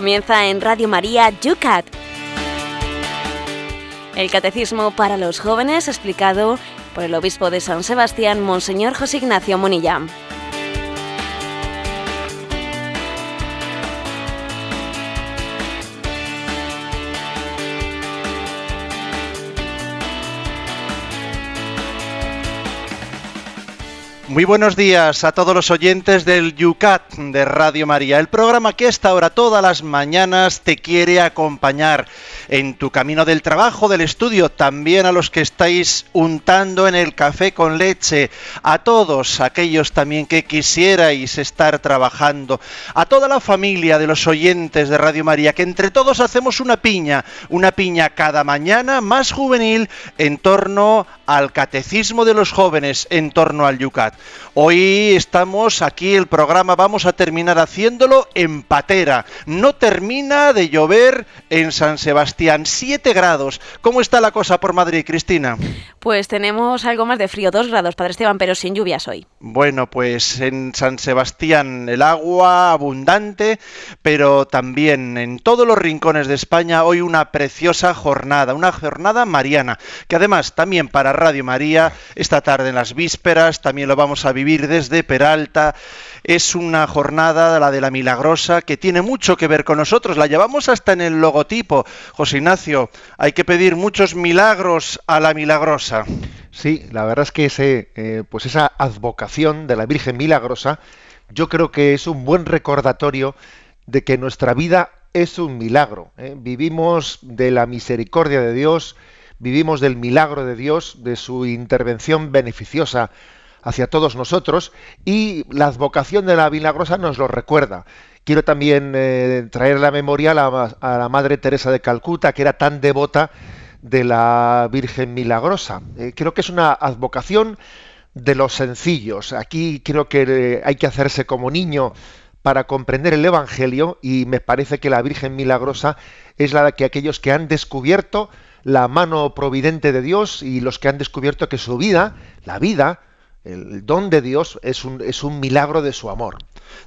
Comienza en Radio María Yucat. El Catecismo para los Jóvenes explicado por el Obispo de San Sebastián, Monseñor José Ignacio Monilla. Muy buenos días a todos los oyentes del Yucat de Radio María, el programa que esta hora todas las mañanas te quiere acompañar en tu camino del trabajo, del estudio, también a los que estáis untando en el café con leche, a todos aquellos también que quisierais estar trabajando, a toda la familia de los oyentes de Radio María, que entre todos hacemos una piña, una piña cada mañana más juvenil en torno al catecismo de los jóvenes, en torno al Yucat. Hoy estamos aquí, el programa vamos a terminar haciéndolo en patera. No termina de llover en San Sebastián, 7 grados. ¿Cómo está la cosa por Madrid, Cristina? Pues tenemos algo más de frío, 2 grados, Padre Esteban, pero sin lluvias hoy. Bueno, pues en San Sebastián el agua abundante, pero también en todos los rincones de España hoy una preciosa jornada, una jornada mariana, que además también para Radio María, esta tarde en las vísperas, también lo vamos a vivir desde Peralta. Es una jornada, la de la milagrosa, que tiene mucho que ver con nosotros. La llevamos hasta en el logotipo. José Ignacio, hay que pedir muchos milagros a la milagrosa. Sí, la verdad es que eh, pues esa advocación de la Virgen Milagrosa, yo creo que es un buen recordatorio de que nuestra vida es un milagro. ¿eh? Vivimos de la misericordia de Dios, vivimos del milagro de Dios, de su intervención beneficiosa hacia todos nosotros y la advocación de la milagrosa nos lo recuerda. Quiero también eh, traer la memoria a la, Madre Teresa de Calcuta, que era tan devota de la Virgen Milagrosa. Eh, creo que es una advocación de los sencillos. Aquí creo que eh, hay que hacerse como niño para comprender el Evangelio y me parece que la Virgen Milagrosa es la que aquellos que han descubierto la mano providente de Dios y los que han descubierto que su vida, la vida, el don de Dios es un, es un milagro de su amor.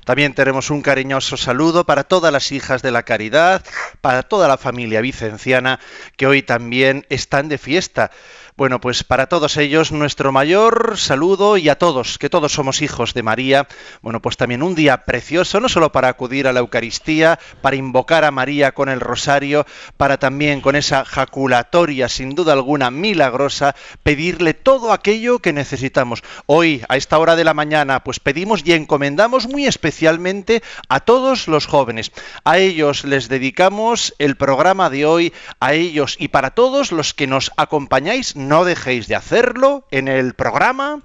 También tenemos un cariñoso saludo para todas las hijas de la caridad, para toda la familia vicenciana que hoy también están de fiesta. Bueno, pues para todos ellos nuestro mayor saludo y a todos, que todos somos hijos de María. Bueno, pues también un día precioso, no solo para acudir a la Eucaristía, para invocar a María con el rosario, para también con esa jaculatoria, sin duda alguna, milagrosa, pedirle todo aquello que necesitamos. Hoy, a esta hora de la mañana, pues pedimos y encomendamos muy especialmente a todos los jóvenes. A ellos les dedicamos el programa de hoy, a ellos y para todos los que nos acompañáis no dejéis de hacerlo en el programa.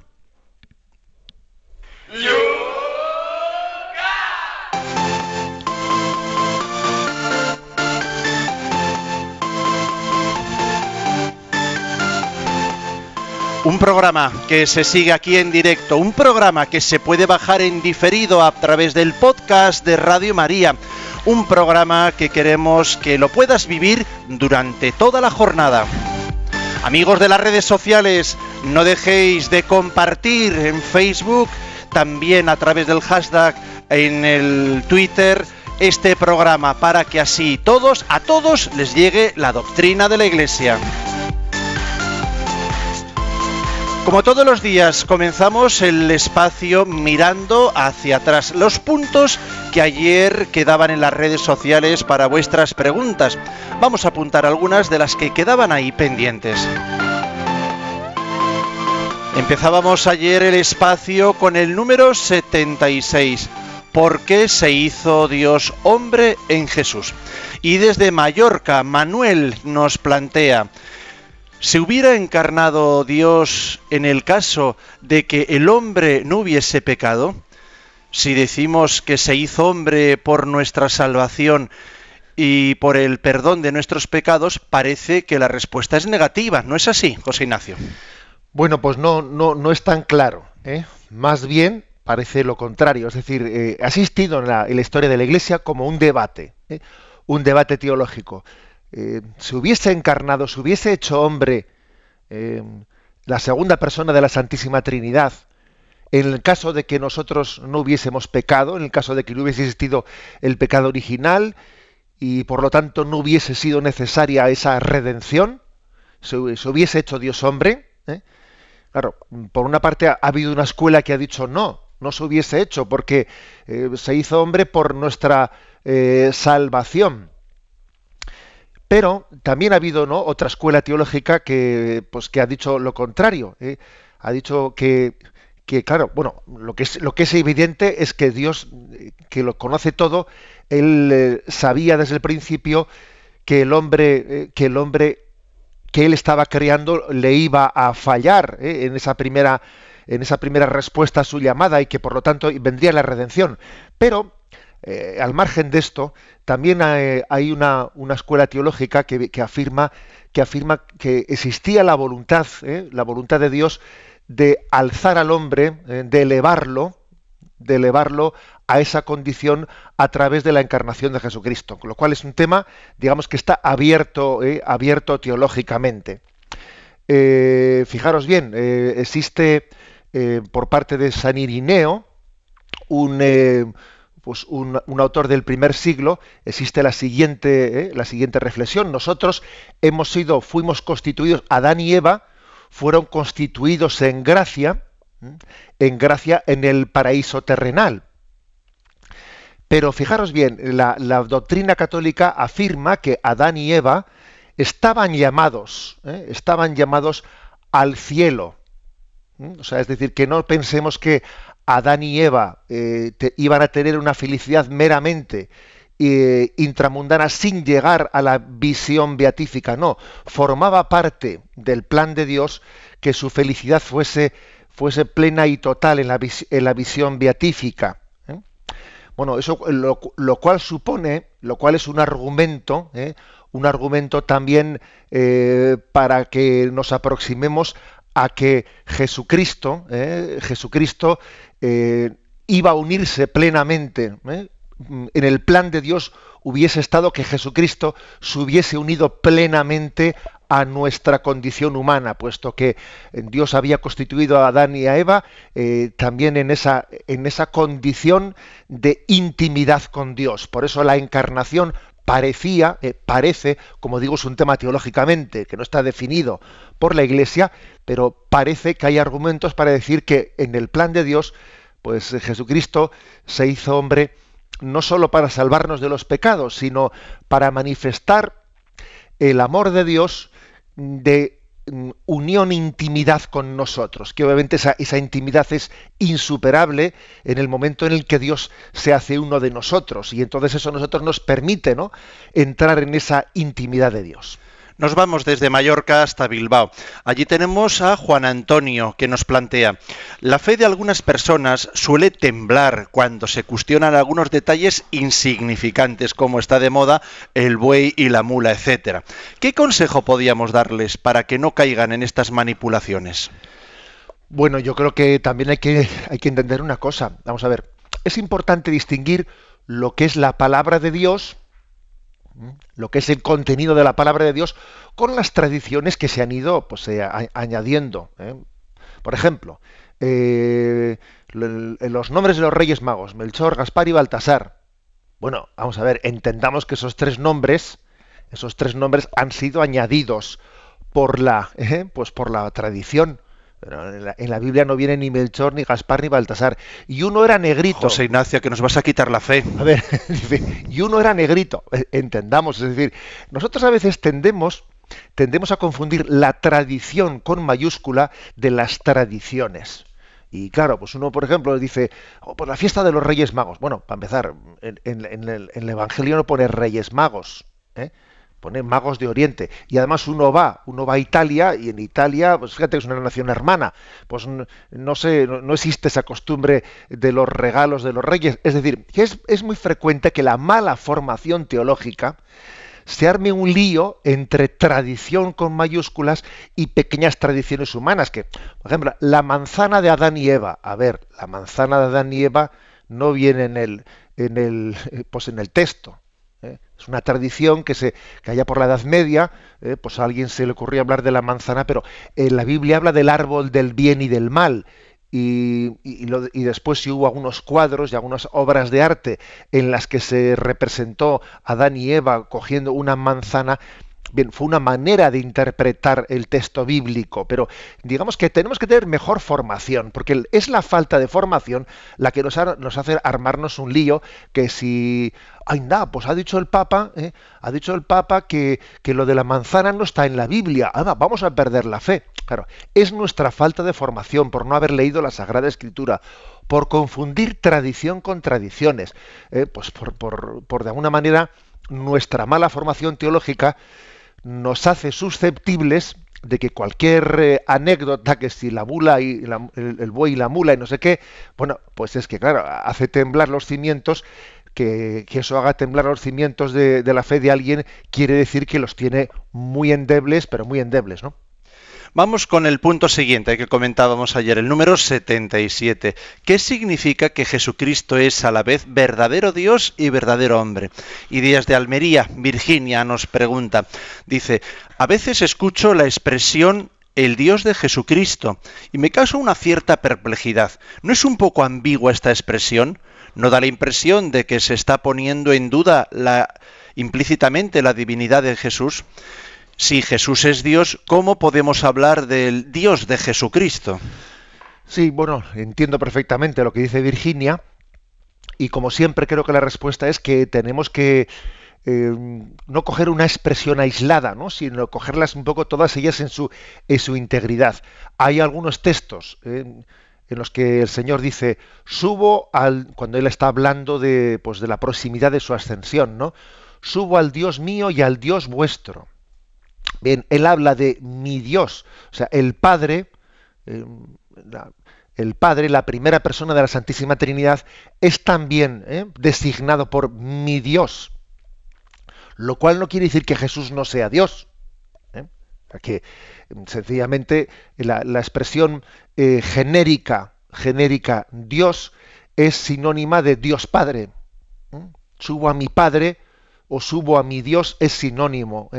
Un programa que se sigue aquí en directo, un programa que se puede bajar en diferido a través del podcast de Radio María, un programa que queremos que lo puedas vivir durante toda la jornada. Amigos de las redes sociales, no dejéis de compartir en Facebook, también a través del hashtag en el Twitter, este programa para que así todos, a todos les llegue la doctrina de la Iglesia. Como todos los días, comenzamos el espacio mirando hacia atrás, los puntos que ayer quedaban en las redes sociales para vuestras preguntas. Vamos a apuntar algunas de las que quedaban ahí pendientes. Empezábamos ayer el espacio con el número 76. ¿Por qué se hizo Dios hombre en Jesús? Y desde Mallorca, Manuel nos plantea, ¿Se hubiera encarnado Dios en el caso de que el hombre no hubiese pecado? Si decimos que se hizo hombre por nuestra salvación y por el perdón de nuestros pecados, parece que la respuesta es negativa. ¿No es así, José Ignacio? Bueno, pues no, no, no es tan claro. ¿eh? Más bien parece lo contrario. Es decir, eh, ha existido en la, historia de la Iglesia como un debate, ¿eh? un debate teológico eh, se hubiese encarnado, se hubiese hecho hombre eh, la segunda persona de la Santísima Trinidad, en el caso de que nosotros no hubiésemos pecado, en el caso de que no hubiese existido el pecado original, y por lo tanto no hubiese sido necesaria esa redención, se, hubiese hecho Dios hombre. ¿eh? Claro, por una parte ha, habido una escuela que ha dicho no, no se hubiese hecho porque eh, se hizo hombre por nuestra salvación. Pero también ha habido ¿no? otra escuela teológica que, pues, que ha dicho lo contrario. Ha dicho que, que, claro, bueno, lo que, es, lo que es evidente es que Dios, que lo conoce todo, él eh, sabía desde el principio que el hombre, eh, que el hombre que él estaba creando le iba a fallar eh, en esa primera en esa primera respuesta a su llamada y que por lo tanto vendría la redención. Pero al margen de esto, también hay, una, escuela teológica que, afirma, que afirma que existía la voluntad, la voluntad de Dios de alzar al hombre, de elevarlo, de elevarlo a esa condición a través de la encarnación de Jesucristo, con lo cual es un tema, digamos que está abierto, eh, abierto teológicamente. Eh, fijaros bien, eh, existe por parte de San Irineo un, pues un, autor del primer siglo, existe la siguiente, la siguiente reflexión. Nosotros hemos sido, fuimos constituidos, Adán y Eva fueron constituidos en gracia, en gracia en el paraíso terrenal. Pero fijaros bien, la, doctrina católica afirma que Adán y Eva estaban llamados, ¿eh? estaban llamados al cielo. O sea, es decir, que no pensemos que Adán y Eva eh, iban a tener una felicidad meramente eh, intramundana sin llegar a la visión beatífica. No, formaba parte del plan de Dios que su felicidad fuese, fuese plena y total en la, en la visión beatífica. Bueno, eso lo, cual supone, lo cual es un argumento, ¿eh? un argumento también eh, para que nos aproximemos a que Jesucristo, ¿eh? Jesucristo iba a unirse plenamente en el plan de Dios hubiese estado que Jesucristo se hubiese unido plenamente a nuestra condición humana, puesto que Dios había constituido a Adán y a Eva eh, también en esa, en esa condición de intimidad con Dios. Por eso la encarnación parecía, eh, parece, como digo, es un tema teológicamente que no está definido por la Iglesia, pero parece que hay argumentos para decir que en el plan de Dios, pues Jesucristo se hizo hombre no sólo para salvarnos de los pecados, sino para manifestar el amor de Dios de unión, intimidad con nosotros, que obviamente esa, esa, intimidad es insuperable en el momento en el que Dios se hace uno de nosotros y entonces eso a nosotros nos permite ¿no? entrar en esa intimidad de Dios. Nos vamos desde Mallorca hasta Bilbao. Allí tenemos a Juan Antonio que nos plantea, la fe de algunas personas suele temblar cuando se cuestionan algunos detalles insignificantes como está de moda el buey y la mula, etcétera. ¿Qué consejo podíamos darles para que no caigan en estas manipulaciones? Bueno, yo creo que también hay que, hay que entender una cosa. Vamos a ver, es importante distinguir lo que es la palabra de Dios lo que es el contenido de la palabra de Dios con las tradiciones que se han ido pues, eh, añadiendo. ¿eh? Por ejemplo, eh, los nombres de los Reyes Magos, Melchor, Gaspar y Baltasar. Bueno, vamos a ver, entendamos que esos tres nombres, esos tres nombres han sido añadidos por la, pues por la tradición. Pero en la, Biblia no viene ni Melchor, ni Gaspar, ni Baltasar. Y uno era negrito. José Ignacio, que nos vas a quitar la fe. A ver, y uno era negrito. Eh, entendamos, es decir, nosotros a veces tendemos, tendemos a confundir la tradición con mayúscula de las tradiciones. Y claro, pues uno, por ejemplo, dice, oh, pues la fiesta de los Reyes Magos. Bueno, para empezar, en, en el Evangelio no pone Reyes Magos. ¿eh? Pone magos de Oriente. Y además uno va, uno va a Italia y en Italia, pues fíjate que es una nación hermana, pues no, sé, no, existe esa costumbre de los regalos de los reyes. Es decir, es, es muy frecuente que la mala formación teológica se arme un lío entre tradición con mayúsculas y pequeñas tradiciones humanas. Que, por ejemplo, la manzana de Adán y Eva. A ver, la manzana de Adán y Eva no viene en el, en el, pues en el texto. ¿Eh? Es una tradición que se que allá por la Edad Media, ¿eh? pues a alguien se le ocurrió hablar de la manzana, pero en la Biblia habla del árbol del bien y del mal. y, y, después si hubo algunos cuadros y algunas obras de arte en las que se representó a Adán y Eva cogiendo una manzana, Bien, fue una manera de interpretar el texto bíblico, pero digamos que tenemos que tener mejor formación, porque es la falta de formación la que nos, hace armarnos un lío que si, ay, nada, pues ha dicho el Papa, ¿eh? ha dicho el Papa que, lo de la manzana no está en la Biblia, ah, vamos a perder la fe. Claro, es nuestra falta de formación por no haber leído la Sagrada Escritura, por confundir tradición con tradiciones, ¿eh? pues por, por, por de alguna manera nuestra mala formación teológica nos hace susceptibles de que cualquier eh, anécdota, que si la mula y el, buey y la mula y no sé qué, bueno, pues es que claro, hace temblar los cimientos, que, eso haga temblar los cimientos de, de la fe de alguien, quiere decir que los tiene muy endebles, pero muy endebles, ¿no? Vamos con el punto siguiente que comentábamos ayer, el número 77. ¿Qué significa que Jesucristo es a la vez verdadero Dios y verdadero hombre? Y Díaz de Almería, Virginia, nos pregunta, dice, a veces escucho la expresión el Dios de Jesucristo y me causa una cierta perplejidad. ¿No es un poco ambigua esta expresión? ¿No da la impresión de que se está poniendo en duda implícitamente la divinidad de Jesús? Si Jesús es Dios, ¿cómo podemos hablar del Dios de Jesucristo? Sí, bueno, entiendo perfectamente lo que dice Virginia y como siempre creo que la respuesta es que tenemos que eh, no coger una expresión aislada, ¿no? sino cogerlas un poco todas ellas en su, en su integridad. Hay algunos textos eh, en los que el Señor dice, subo al, cuando Él está hablando de, pues, de la proximidad de su ascensión, ¿no? Subo al Dios mío y al Dios vuestro. Bien, él habla de mi Dios, o sea, el Padre, eh, la, el Padre, la primera persona de la Santísima Trinidad, es también eh, designado por mi Dios, lo cual no quiere decir que Jesús no sea Dios, ¿eh? que sencillamente la, expresión genérica, genérica Dios es sinónima de Dios Padre. Subo a mi Padre o subo a mi Dios es sinónimo.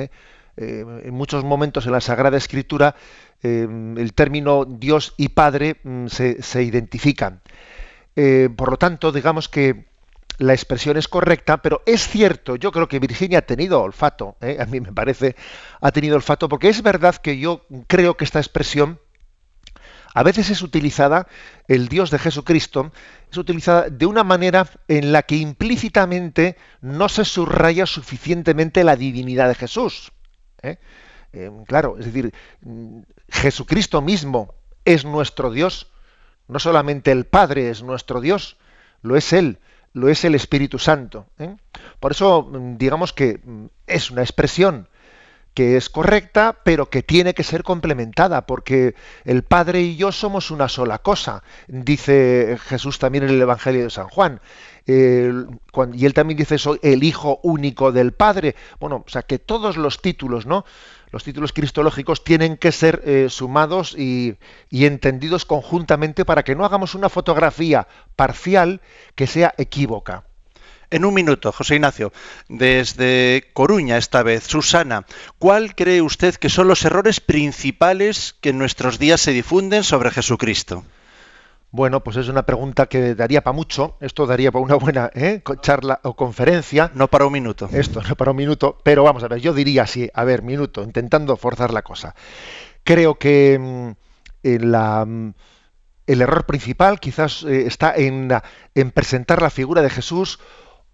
Eh, en muchos momentos en la Sagrada Escritura eh, el término Dios y Padre mm, se, identifican. Eh, por lo tanto, digamos que la expresión es correcta, pero es cierto, yo creo que Virginia ha tenido olfato, a mí me parece, ha tenido olfato, porque es verdad que yo creo que esta expresión a veces es utilizada, el Dios de Jesucristo, es utilizada de una manera en la que implícitamente no se subraya suficientemente la divinidad de Jesús. ¿Eh? Em, claro, es decir, Jesucristo mismo es nuestro Dios, no solamente el Padre es nuestro Dios, lo es Él, lo es el Espíritu Santo. ¿eh? Por eso, mm, digamos que mm, es una expresión que es correcta, pero que tiene que ser complementada, porque el Padre y yo somos una sola cosa, dice Jesús también en el Evangelio de San Juan. Y él también dice soy el Hijo único del Padre. Bueno, o sea que todos los títulos, ¿no? Los títulos cristológicos tienen que ser eh, sumados y, y entendidos conjuntamente para que no hagamos una fotografía parcial que sea equívoca. En un minuto, José Ignacio, desde Coruña esta vez, Susana, ¿cuál cree usted que son los errores principales que en nuestros días se difunden sobre Jesucristo? Bueno, pues es una pregunta que daría para mucho. Esto daría para una buena ¿eh? charla o conferencia. No para un minuto. Esto, no para un minuto. Pero vamos a ver, yo diría así, a ver, minuto, intentando forzar la cosa. Creo que mm, mm, el error principal quizás eh, está en, en presentar la figura de Jesús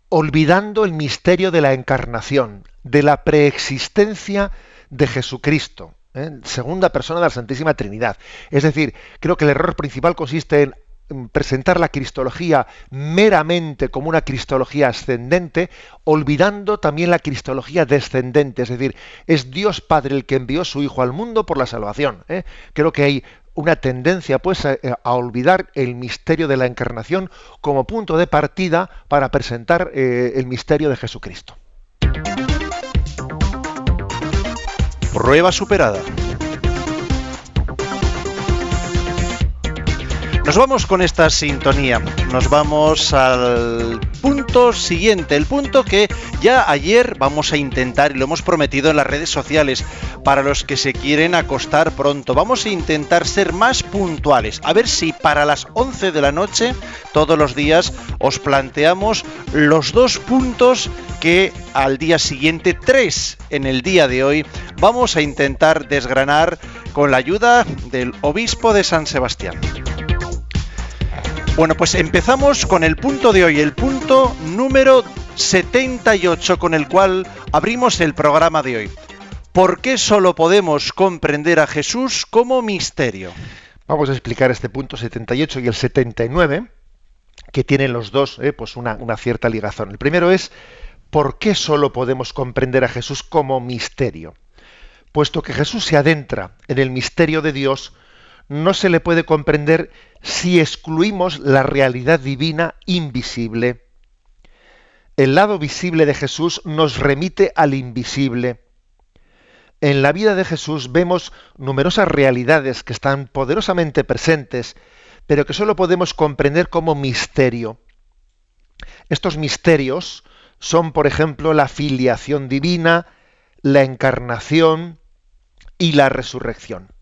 olvidando el misterio de la encarnación, de la preexistencia de Jesucristo, ¿eh? segunda persona de la Santísima Trinidad. Es decir, creo que el error principal consiste en presentar la cristología meramente como una cristología ascendente, olvidando también la cristología descendente, es decir, es Dios Padre el que envió su Hijo al mundo por la salvación. ¿eh? Creo que hay una tendencia pues a, olvidar el misterio de la encarnación como punto de partida para presentar eh, el misterio de Jesucristo. Prueba superada. Nos vamos con esta sintonía, nos vamos al punto siguiente, el punto que ya ayer vamos a intentar y lo hemos prometido en las redes sociales para los que se quieren acostar pronto. Vamos a intentar ser más puntuales, a ver si para las 11 de la noche todos los días os planteamos los dos puntos que al día siguiente, tres en el día de hoy, vamos a intentar desgranar con la ayuda del obispo de San Sebastián. Bueno, pues empezamos con el punto de hoy, el punto número 78 con el cual abrimos el programa de hoy. ¿Por qué solo podemos comprender a Jesús como misterio? Vamos a explicar este punto 78 y el 79, que tienen los dos eh, pues una, una cierta ligazón. El primero es ¿por qué solo podemos comprender a Jesús como misterio? Puesto que Jesús se adentra en el misterio de Dios, no se le puede comprender si excluimos la realidad divina invisible. El lado visible de Jesús nos remite al invisible. En la vida de Jesús vemos numerosas realidades que están poderosamente presentes, pero que solo podemos comprender como misterio. Estos misterios son, por ejemplo, la filiación divina, la encarnación y la resurrección.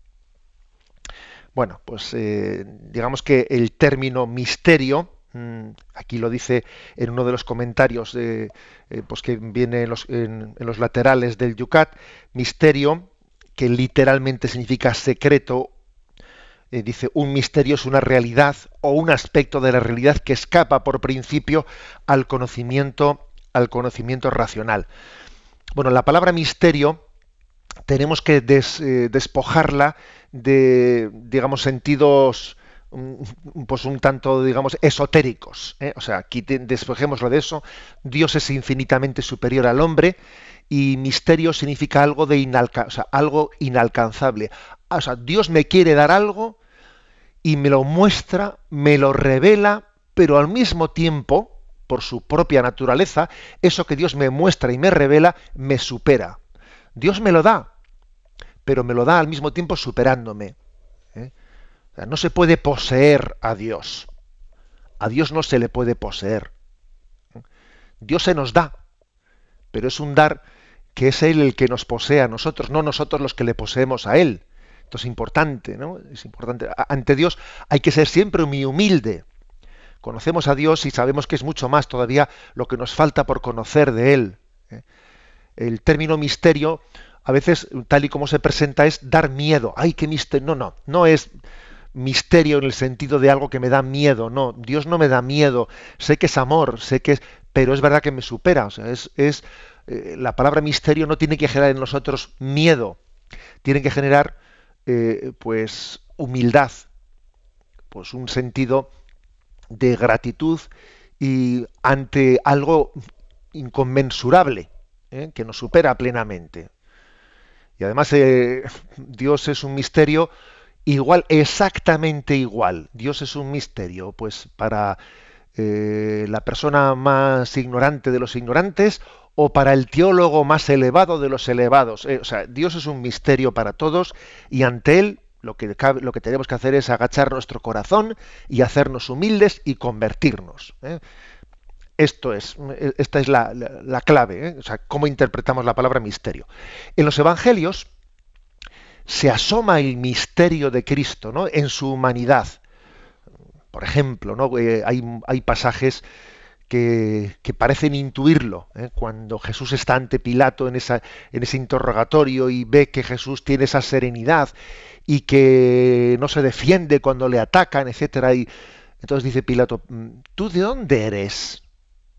Bueno, pues eh, digamos que el término misterio, mm, aquí lo dice en uno de los comentarios eh, pues que viene en los, laterales del Yucat, misterio, que literalmente significa secreto, eh, dice un misterio es una realidad o un aspecto de la realidad que escapa por principio al conocimiento, al conocimiento racional. Bueno, la palabra misterio tenemos que despojarla de, digamos, sentidos mm, pues un tanto, digamos, esotéricos. ¿eh? O sea, aquí despejémoslo de eso. Dios es infinitamente superior al hombre y misterio significa algo de algo inalcanzable. O sea, Dios me quiere dar algo y me lo muestra, me lo revela, pero al mismo tiempo, por su propia naturaleza, eso que Dios me muestra y me revela me supera. Dios me lo da, pero me lo da al mismo tiempo superándome. ¿eh? no se puede poseer a Dios. A Dios no se le puede poseer. Dios se nos da, pero es un dar que es Él el que nos posee a nosotros, no nosotros los que le poseemos a Él. Esto es importante, ¿no? Es importante. Ante Dios hay que ser siempre muy humilde. Conocemos a Dios y sabemos que es mucho más todavía lo que nos falta por conocer de Él. ¿eh? El término misterio a veces, tal y como se presenta, es dar miedo. ¡Ay, qué misterio! No, no, no es misterio en el sentido de algo que me da miedo. No, Dios no me da miedo. Sé que es amor, sé que es, pero es verdad que me supera. O sea, es, es eh, la palabra misterio no tiene que generar en nosotros miedo, tiene que generar, eh, pues, humildad, pues un sentido de gratitud y ante algo inconmensurable ¿eh? que nos supera plenamente. Y además eh, Dios es un misterio igual, exactamente igual. Dios es un misterio, pues para eh, la persona más ignorante de los ignorantes o para el teólogo más elevado de los elevados. Eh, o sea, Dios es un misterio para todos y ante Él lo que, lo que tenemos que hacer es agachar nuestro corazón y hacernos humildes y convertirnos. Esto es, esta es la, clave, ¿eh? o sea, cómo interpretamos la palabra misterio. En los evangelios se asoma el misterio de Cristo ¿no? en su humanidad. Por ejemplo, ¿no? Eh, hay, pasajes que, parecen intuirlo. ¿eh? Cuando Jesús está ante Pilato en, esa, en ese interrogatorio y ve que Jesús tiene esa serenidad y que no se defiende cuando le atacan, etcétera, y entonces dice Pilato, mm, ¿tú de dónde eres?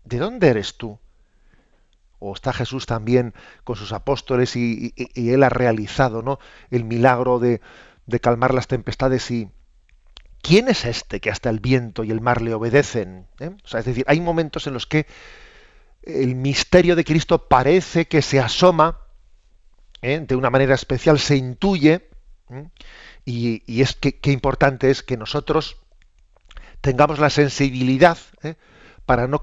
¿De dónde eres tú? O está Jesús también con sus apóstoles y, él ha realizado ¿no? el milagro de, calmar las tempestades y ¿quién es este que hasta el viento y el mar le obedecen? ¿Eh? O sea, es decir, hay momentos en los que el misterio de Cristo parece que se asoma ¿eh? de una manera especial, se intuye, ¿eh? y, es que qué importante es que nosotros tengamos la sensibilidad para no,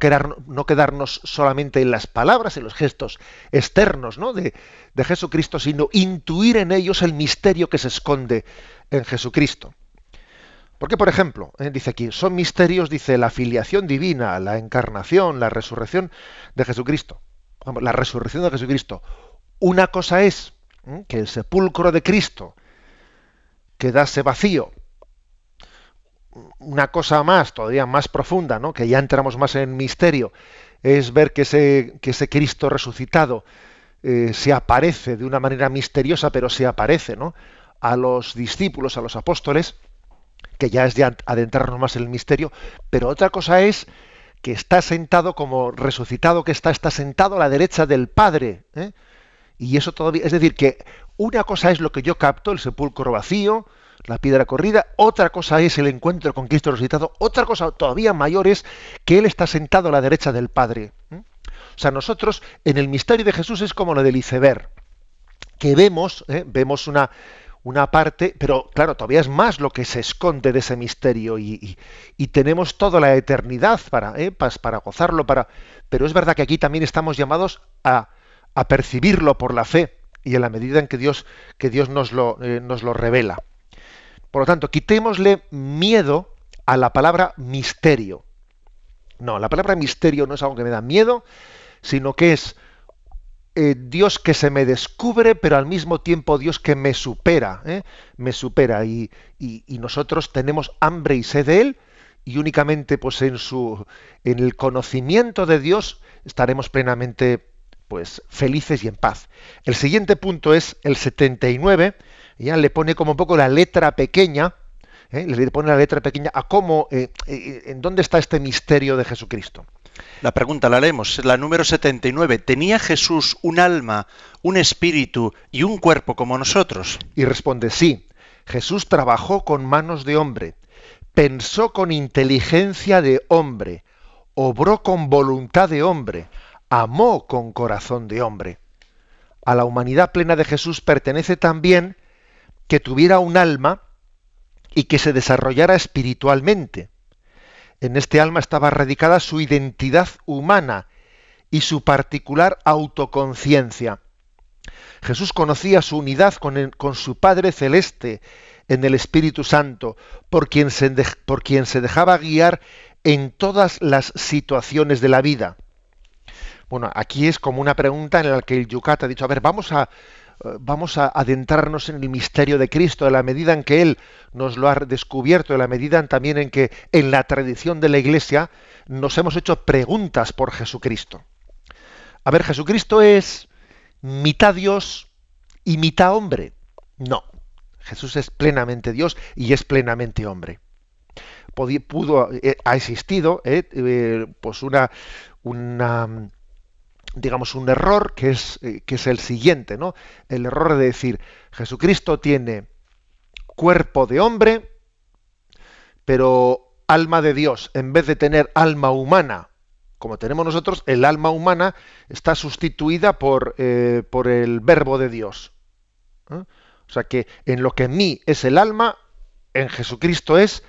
no quedarnos solamente en las palabras, en los gestos externos ¿no? de, de Jesucristo, sino intuir en ellos el misterio que se esconde en Jesucristo. Porque, por ejemplo, eh, dice aquí, son misterios, dice, la filiación divina, la encarnación, la resurrección de Jesucristo. La resurrección de Jesucristo. Una cosa es que el sepulcro de Cristo quedase vacío. Una cosa más, todavía más profunda, ¿no? que ya entramos más en misterio, es ver que ese, que ese Cristo resucitado eh, se aparece de una manera misteriosa, pero se aparece ¿no? a los discípulos, a los apóstoles, que ya es de adentrarnos más en el misterio, pero otra cosa es que está sentado como resucitado, que está, está sentado a la derecha del Padre. ¿eh? Y eso todavía, es decir, que una cosa es lo que yo capto, el sepulcro vacío, la piedra corrida, otra cosa es el encuentro con Cristo resucitado, otra cosa todavía mayor es que Él está sentado a la derecha del Padre. O sea, nosotros en el misterio de Jesús es como lo del iceberg, que vemos, ¿eh? vemos una, una parte, pero claro, todavía es más lo que se esconde de ese misterio y, tenemos toda la eternidad para, ¿eh? para, gozarlo, para... pero es verdad que aquí también estamos llamados a, percibirlo por la fe y en la medida en que Dios, que Dios nos, lo, eh, nos lo revela. Por lo tanto, quitémosle miedo a la palabra misterio. No, la palabra misterio no es algo que me da miedo, sino que es eh, Dios que se me descubre, pero al mismo tiempo Dios que me supera, ¿eh? me supera y, nosotros tenemos hambre y sed de Él y únicamente pues en su en el conocimiento de Dios estaremos plenamente pues felices y en paz. El siguiente punto es el 79, ya le pone como un poco la letra pequeña, ¿eh? le pone la letra pequeña a cómo, en dónde está este misterio de Jesucristo. La pregunta la leemos, la número 79. ¿Tenía Jesús un alma, un espíritu y un cuerpo como nosotros? Y responde, sí. Jesús trabajó con manos de hombre, pensó con inteligencia de hombre, obró con voluntad de hombre, amó con corazón de hombre. A la humanidad plena de Jesús pertenece también que tuviera un alma y que se desarrollara espiritualmente. En este alma estaba radicada su identidad humana y su particular autoconciencia. Jesús conocía su unidad con, su Padre Celeste en el Espíritu Santo, por quien, se por quien se dejaba guiar en todas las situaciones de la vida. Bueno, aquí es como una pregunta en la que el Yucat ha dicho, a ver, vamos a, vamos a adentrarnos en el misterio de Cristo, en la medida en que Él nos lo ha descubierto, en la medida también en que en la tradición de la Iglesia nos hemos hecho preguntas por Jesucristo. A ver, ¿Jesucristo es mitad Dios y mitad hombre? No, Jesús es plenamente Dios y es plenamente hombre. Pudo, eh, ha existido eh, eh, pues una, una digamos, un error que es, eh, que es el siguiente, ¿no? El error de decir, Jesucristo tiene cuerpo de hombre, pero alma de Dios. En vez de tener alma humana, como tenemos nosotros, el alma humana está sustituida por, eh, por el verbo de Dios. ¿eh? O sea que en lo que en mí es el alma, en Jesucristo es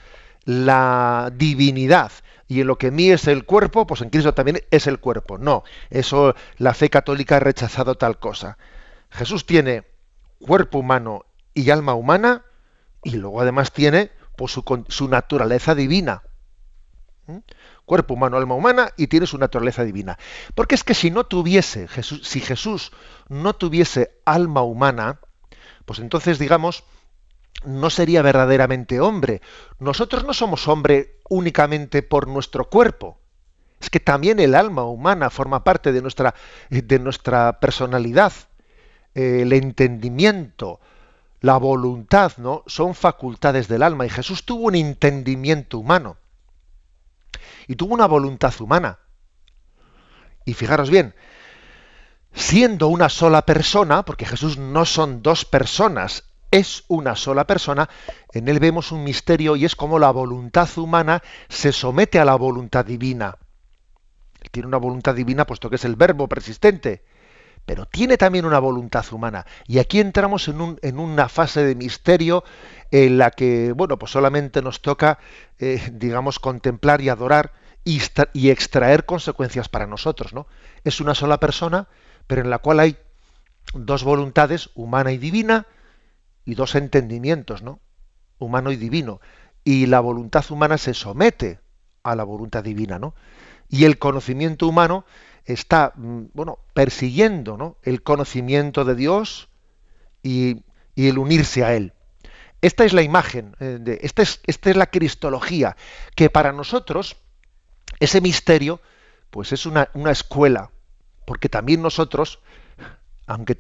la divinidad y en lo que en mí es el cuerpo, pues en Cristo también es el cuerpo. No, eso la fe católica ha rechazado tal cosa. Jesús tiene cuerpo humano y alma humana y luego además tiene pues, su, naturaleza divina. ¿Mm? Cuerpo humano, alma humana y tiene su naturaleza divina. Porque es que si no tuviese Jesús, si Jesús no tuviese alma humana, pues entonces digamos no sería verdaderamente hombre. Nosotros no somos hombre únicamente por nuestro cuerpo. Es que también el alma humana forma parte de nuestra, de nuestra personalidad. El entendimiento, la voluntad, ¿no? Son facultades del alma. Y Jesús tuvo un entendimiento humano. Y tuvo una voluntad humana. Y fijaros bien, siendo una sola persona, porque Jesús no son dos personas, es una sola persona, en él vemos un misterio y es como la voluntad humana se somete a la voluntad divina. Él tiene una voluntad divina puesto que es el verbo persistente, pero tiene también una voluntad humana. Y aquí entramos en, un, en una fase de misterio en la que, bueno, pues solamente nos toca, eh, digamos, contemplar y adorar y, y extraer consecuencias para nosotros, ¿no? Es una sola persona, pero en la cual hay dos voluntades, humana y divina, y dos entendimientos, ¿no? Humano y divino. y la voluntad humana se somete a la voluntad divina, ¿no? Y el conocimiento humano está, mm, bueno, persiguiendo, ¿no? El conocimiento de Dios y, el unirse a Él. Esta es la imagen, eh, de, esta, es, esta es la cristología, que para nosotros ese misterio, pues es una, una escuela, porque también nosotros, aunque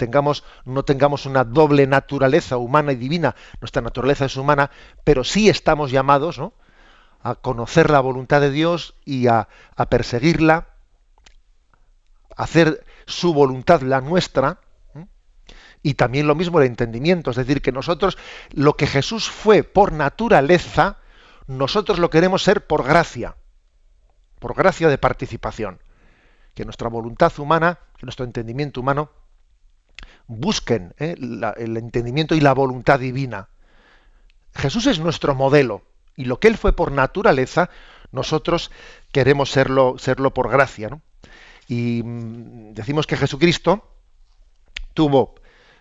no tengamos una doble naturaleza humana y divina, nuestra naturaleza es humana, pero sí estamos llamados ¿no? a conocer la voluntad de Dios y a, perseguirla, hacer su voluntad la nuestra, y también lo mismo el entendimiento, es decir, que nosotros lo que Jesús fue por naturaleza, nosotros lo queremos ser por gracia, por gracia de participación. Que nuestra voluntad humana, que nuestro entendimiento humano, busquen ¿eh? el entendimiento y la voluntad divina. Jesús es nuestro modelo y lo que Él fue por naturaleza, nosotros queremos serlo, serlo por gracia. Y mm, decimos que Jesucristo tuvo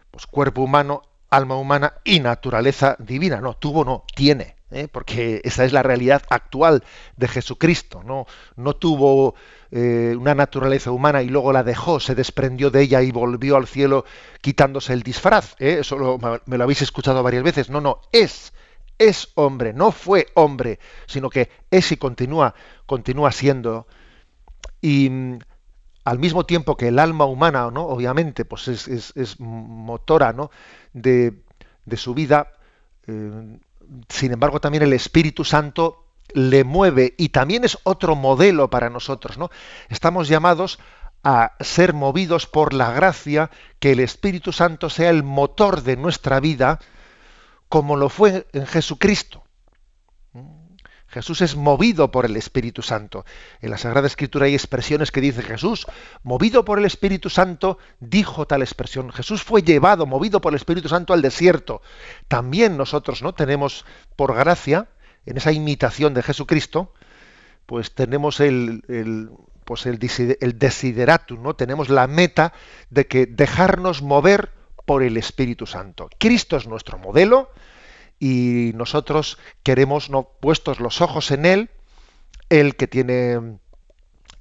pues, cuerpo humano, alma humana y naturaleza divina. No, tuvo no, tiene. ¿Eh? porque esa es la realidad actual de Jesucristo. No, no tuvo eh, una naturaleza humana y luego la dejó, se desprendió de ella y volvió al cielo quitándose el disfraz. ¿eh? Eso me lo habéis escuchado varias veces. No, no, es, es hombre, no fue hombre, sino que es y continúa, continúa siendo. Y mm, al mismo tiempo que el alma humana, ¿no? obviamente, pues es, es, motora ¿no? de, de su vida, sin embargo, también el Espíritu Santo le mueve y también es otro modelo para nosotros, ¿no? Estamos llamados a ser movidos por la gracia, que el Espíritu Santo sea el motor de nuestra vida, como lo fue en Jesucristo. Jesús es movido por el Espíritu Santo. En la Sagrada Escritura hay expresiones que dice Jesús, movido por el Espíritu Santo, dijo tal expresión. Jesús fue llevado, movido por el Espíritu Santo al desierto. También nosotros, ¿no? Tenemos por gracia, en esa imitación de Jesucristo, pues tenemos el, pues el, el desideratum, ¿no? Tenemos la meta de que dejarnos mover por el Espíritu Santo. Cristo es nuestro modelo, y nosotros queremos, no puestos los ojos en Él, Él que tiene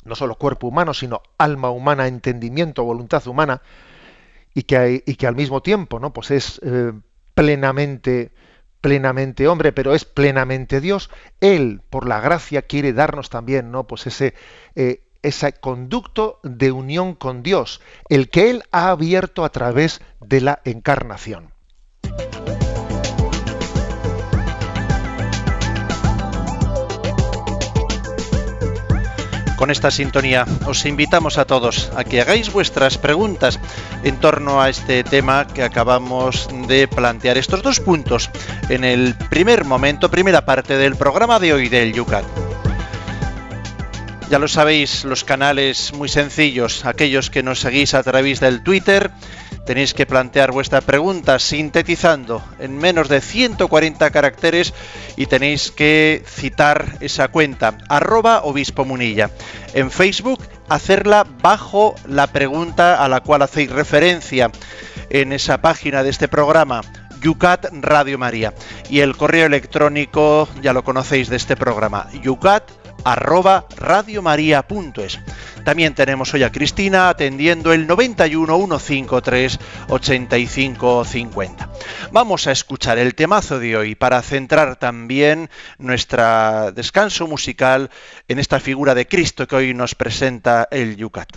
no solo cuerpo humano, sino alma humana, entendimiento, voluntad humana, y que, y que al mismo tiempo ¿no? pues es eh, plenamente, plenamente hombre, pero es plenamente Dios, Él, por la gracia, quiere darnos también ¿no? pues ese, eh, ese conducto de unión con Dios, el que Él ha abierto a través de la encarnación. Con esta sintonía os invitamos a todos a que hagáis vuestras preguntas en torno a este tema que acabamos de plantear. Estos dos puntos en el primer momento, primera parte del programa de hoy del Yucat. Ya lo sabéis, los canales muy sencillos, aquellos que nos seguís a través del Twitter, tenéis que plantear vuestra pregunta sintetizando en menos de 140 caracteres y tenéis que citar esa cuenta, arroba obispo munilla. En Facebook, hacerla bajo la pregunta a la cual hacéis referencia en esa página de este programa. Yucat Radio María. Y el correo electrónico, ya lo conocéis de este programa, yucat arroba radiomaria.es. También tenemos hoy a Cristina atendiendo el 91 153 85 50. Vamos a escuchar el temazo de hoy para centrar también nuestro descanso musical en esta figura de Cristo que hoy nos presenta el Yucat.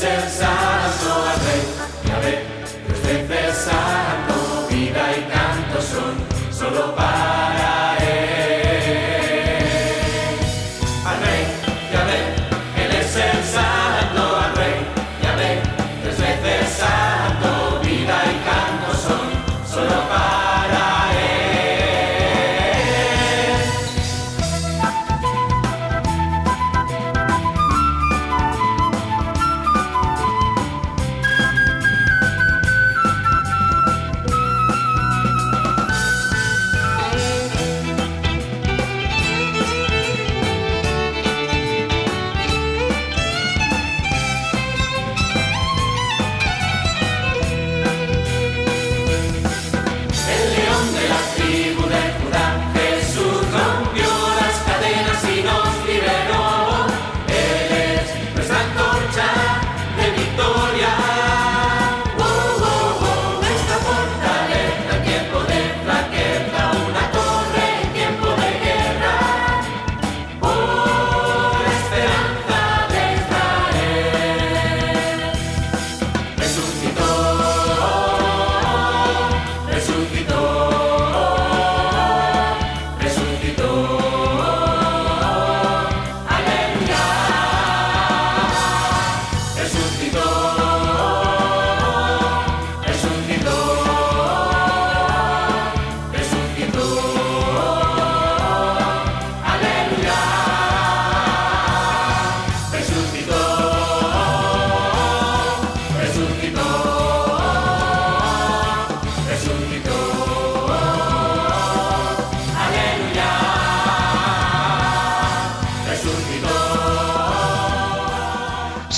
Jesus, I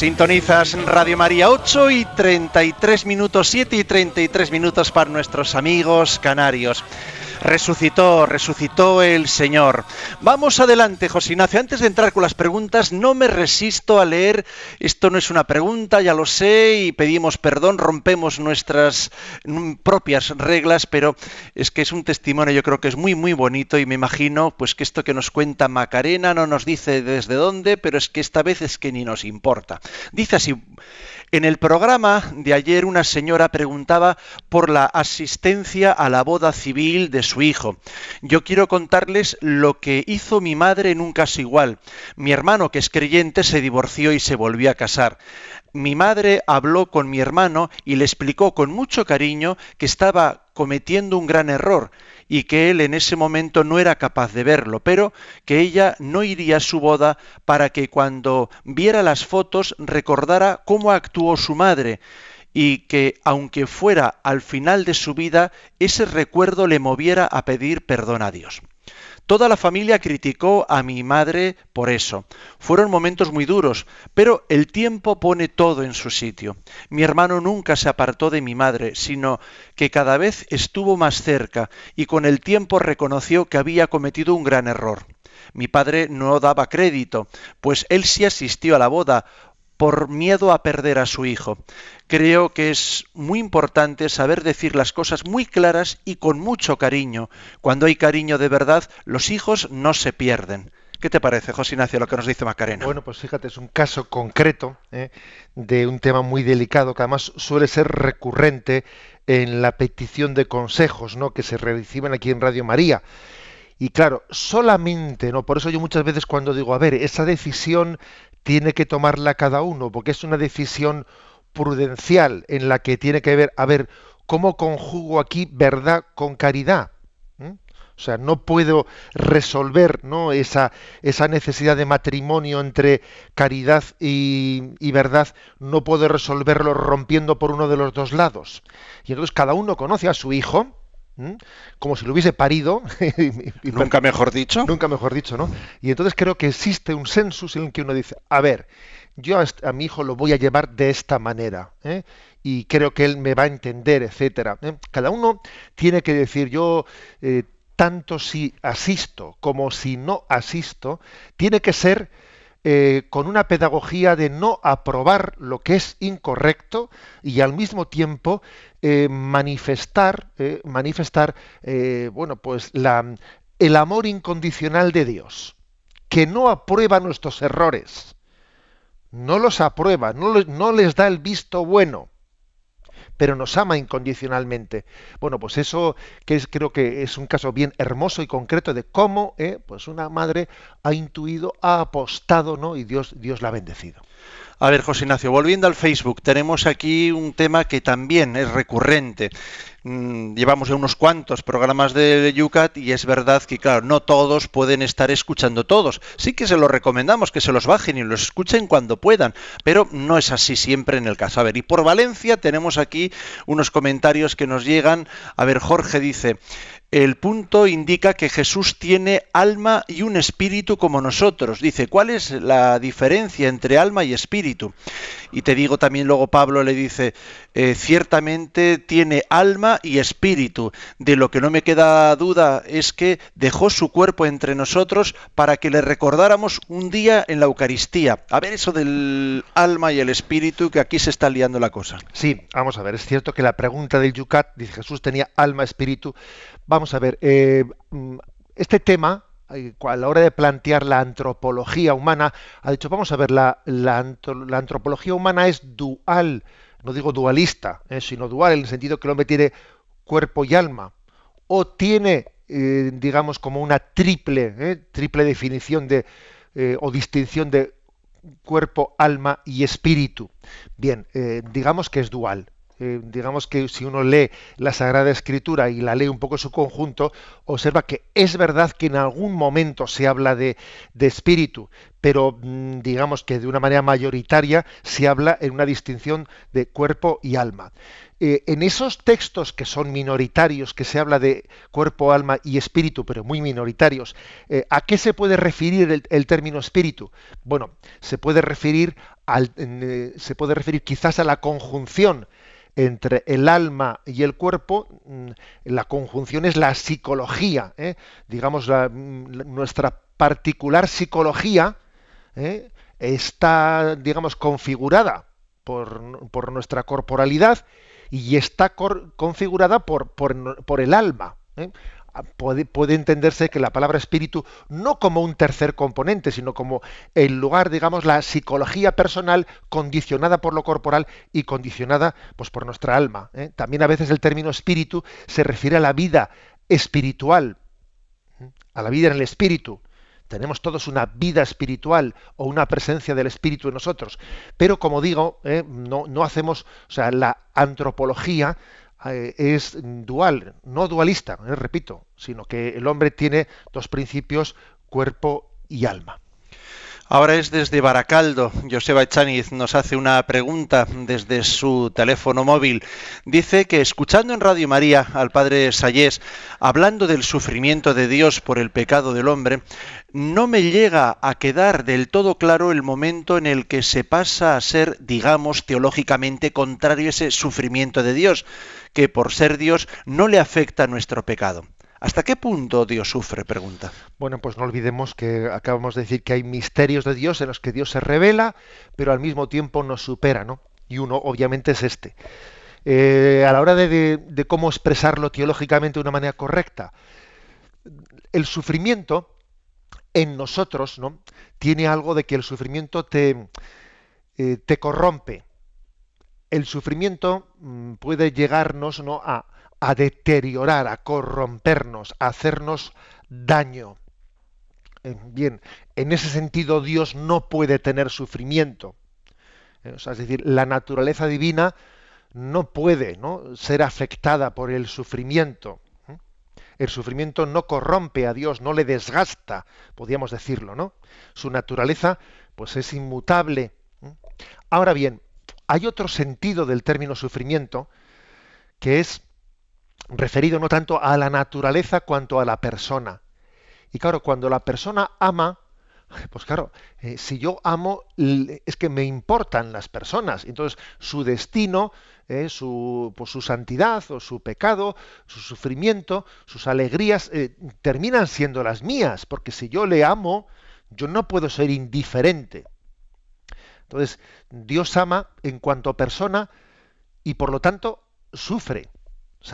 Sintonizas Radio María 8 y 33 minutos, 7 y 33 minutos para nuestros amigos canarios. Resucitó, resucitó el Señor. Vamos adelante, José Ignacio. Antes de entrar con las preguntas, no me resisto a leer. Esto no es una pregunta, ya lo sé, y pedimos perdón, rompemos nuestras mm, propias reglas, pero es que es un testimonio, yo creo que es muy, muy bonito y me imagino pues que esto que nos cuenta Macarena no nos dice desde dónde, pero es que esta vez es que ni nos importa. Dice así. En el programa de ayer una señora preguntaba por la asistencia a la boda civil de su hijo. Yo quiero contarles lo que hizo mi madre en un caso igual. Mi hermano, que es creyente, se divorció y se volvió a casar. Mi madre habló con mi hermano y le explicó con mucho cariño que estaba cometiendo un gran error y que él en ese momento no era capaz de verlo, pero que ella no iría a su boda para que cuando viera las fotos recordara cómo actuó su madre y que aunque fuera al final de su vida, ese recuerdo le moviera a pedir perdón a Dios. Toda la familia criticó a mi madre por eso. Fueron momentos muy duros, pero el tiempo pone todo en su sitio. Mi hermano nunca se apartó de mi madre, sino que cada vez estuvo más cerca y con el tiempo reconoció que había cometido un gran error. Mi padre no daba crédito, pues él sí asistió a la boda, por miedo a perder a su hijo. Creo que es muy importante saber decir las cosas muy claras y con mucho cariño. Cuando hay cariño de verdad, los hijos no se pierden. ¿Qué te parece, José Ignacio, lo que nos dice Macarena? Bueno, pues fíjate, es un caso concreto ¿eh? de un tema muy delicado que además suele ser recurrente en la petición de consejos ¿no? que se reciben aquí en Radio María. Y claro, solamente, ¿no? Por eso yo muchas veces cuando digo, a ver, esa decisión tiene que tomarla cada uno, porque es una decisión prudencial en la que tiene que ver, a ver, ¿cómo conjugo aquí verdad con caridad? ¿Mm? O sea, no puedo resolver ¿no? Esa, esa necesidad de matrimonio entre caridad y, y, verdad, no puedo resolverlo rompiendo por uno de los dos lados. Y entonces cada uno conoce a su hijo, como si lo hubiese parido. nunca mejor dicho. Nunca mejor dicho, ¿no? Y entonces creo que existe un sensus en el que uno dice, a ver, yo a, mi hijo lo voy a llevar de esta manera, ¿eh? y creo que él me va a entender, etcétera. ¿eh? Cada uno tiene que decir, yo eh, tanto si asisto como si no asisto, tiene que ser eh, con una pedagogía de no aprobar lo que es incorrecto y al mismo tiempo eh, manifestar, eh, manifestar bueno, pues la, el amor incondicional de Dios, que no aprueba nuestros errores, no los aprueba, no, no les da el visto bueno pero nos ama incondicionalmente. Bueno, pues eso que es, creo que es un caso bien hermoso y concreto de cómo eh, pues una madre ha intuido, ha apostado, ¿no? Y Dios, Dios la ha bendecido. A ver, José Ignacio, volviendo al Facebook, tenemos aquí un tema que también es recurrente. Mm, llevamos unos cuantos programas de Yucat y es verdad que, claro, no todos pueden estar escuchando todos. Sí que se los recomendamos que se los bajen y los escuchen cuando puedan, pero no es así siempre en el caso. A ver, y por Valencia tenemos aquí unos comentarios que nos llegan. A ver, Jorge dice, el punto indica que Jesús tiene alma y un espíritu como nosotros. Dice, ¿cuál es la diferencia entre alma y espíritu? Y te digo también luego Pablo le dice, eh, ciertamente tiene alma y espíritu. De lo que no me queda duda es que dejó su cuerpo entre nosotros para que le recordáramos un día en la Eucaristía. A ver eso del alma y el espíritu, que aquí se está liando la cosa. Sí, vamos a ver, es cierto que la pregunta del Yucat dice Jesús tenía alma, espíritu, Vamos a ver, eh, mm, este tema, eh, a la hora de plantear la antropología humana, ha dicho, vamos a ver, la, antropología humana es dual, no digo dualista, eh, sino dual en el sentido que el hombre tiene cuerpo y alma, o tiene, digamos, como una triple, triple definición de, o distinción de cuerpo, alma y espíritu. Bien, digamos que es dual. Eh, digamos que si uno lee la Sagrada Escritura y la lee un poco en su conjunto, observa que es verdad que en algún momento se habla de, espíritu, pero mm, digamos que de una manera mayoritaria se habla en una distinción de cuerpo y alma. Eh, en esos textos que son minoritarios, que se habla de cuerpo, alma y espíritu, pero muy minoritarios, eh, ¿a qué se puede referir el, término espíritu? Bueno, se puede referir al, se puede referir quizás a la conjunción entre el alma y el cuerpo, mm, la conjunción es la psicología, ¿eh? digamos, mm, nuestra particular psicología ¿eh? está, digamos, configurada por, nuestra corporalidad y está configurada por, por, el alma. ¿eh? Puede, entenderse que la palabra espíritu no como un tercer componente, sino como el lugar, digamos, la psicología personal condicionada por lo corporal y condicionada pues, por nuestra alma. ¿eh? También a veces el término espíritu se refiere a la vida espiritual, ¿eh? a la vida en el espíritu. Tenemos todos una vida espiritual o una presencia del espíritu en nosotros. Pero como digo, ¿eh? no, no hacemos, o sea, la antropología es dual, no dualista, eh, repito, sino que el hombre tiene dos principios, cuerpo y alma. Ahora es desde Baracaldo. Joseba Echaniz nos hace una pregunta desde su teléfono móvil. Dice que escuchando en Radio María al padre Sayés hablando del sufrimiento de Dios por el pecado del hombre, no me llega a quedar del todo claro el momento en el que se pasa a ser, digamos, teológicamente contrario a ese sufrimiento de Dios que por ser Dios no le afecta nuestro pecado. ¿Hasta qué punto Dios sufre? Pregunta. Bueno, pues no olvidemos que acabamos de decir que hay misterios de Dios en los que Dios se revela, pero al mismo tiempo nos supera, ¿no? Y uno, obviamente, es este. Eh, a la hora de, cómo expresarlo teológicamente de una manera correcta, el sufrimiento en nosotros, ¿no? Tiene algo de que el sufrimiento te, eh, te corrompe, el sufrimiento mm, puede llegarnos ¿no? a, deteriorar, a corrompernos, a hacernos daño. Eh, bien, en ese sentido Dios no puede tener sufrimiento. Eh, es decir, la naturaleza divina no puede ¿no? ser afectada por el sufrimiento. ¿eh? El sufrimiento no corrompe a Dios, no le desgasta, podríamos decirlo, ¿no? Su naturaleza, pues es inmutable. Ahora bien, hay otro sentido del término sufrimiento que es referido no tanto a la naturaleza cuanto a la persona. Y claro, cuando la persona ama, pues claro, eh, si yo amo, es que me importan las personas. Entonces, su destino, eh, su, pues, su santidad o su pecado, su sufrimiento, sus alegrías, eh, terminan siendo las mías. Porque si yo le amo, yo no puedo ser indiferente. Entonces, Dios ama en cuanto persona y por lo tanto sufre.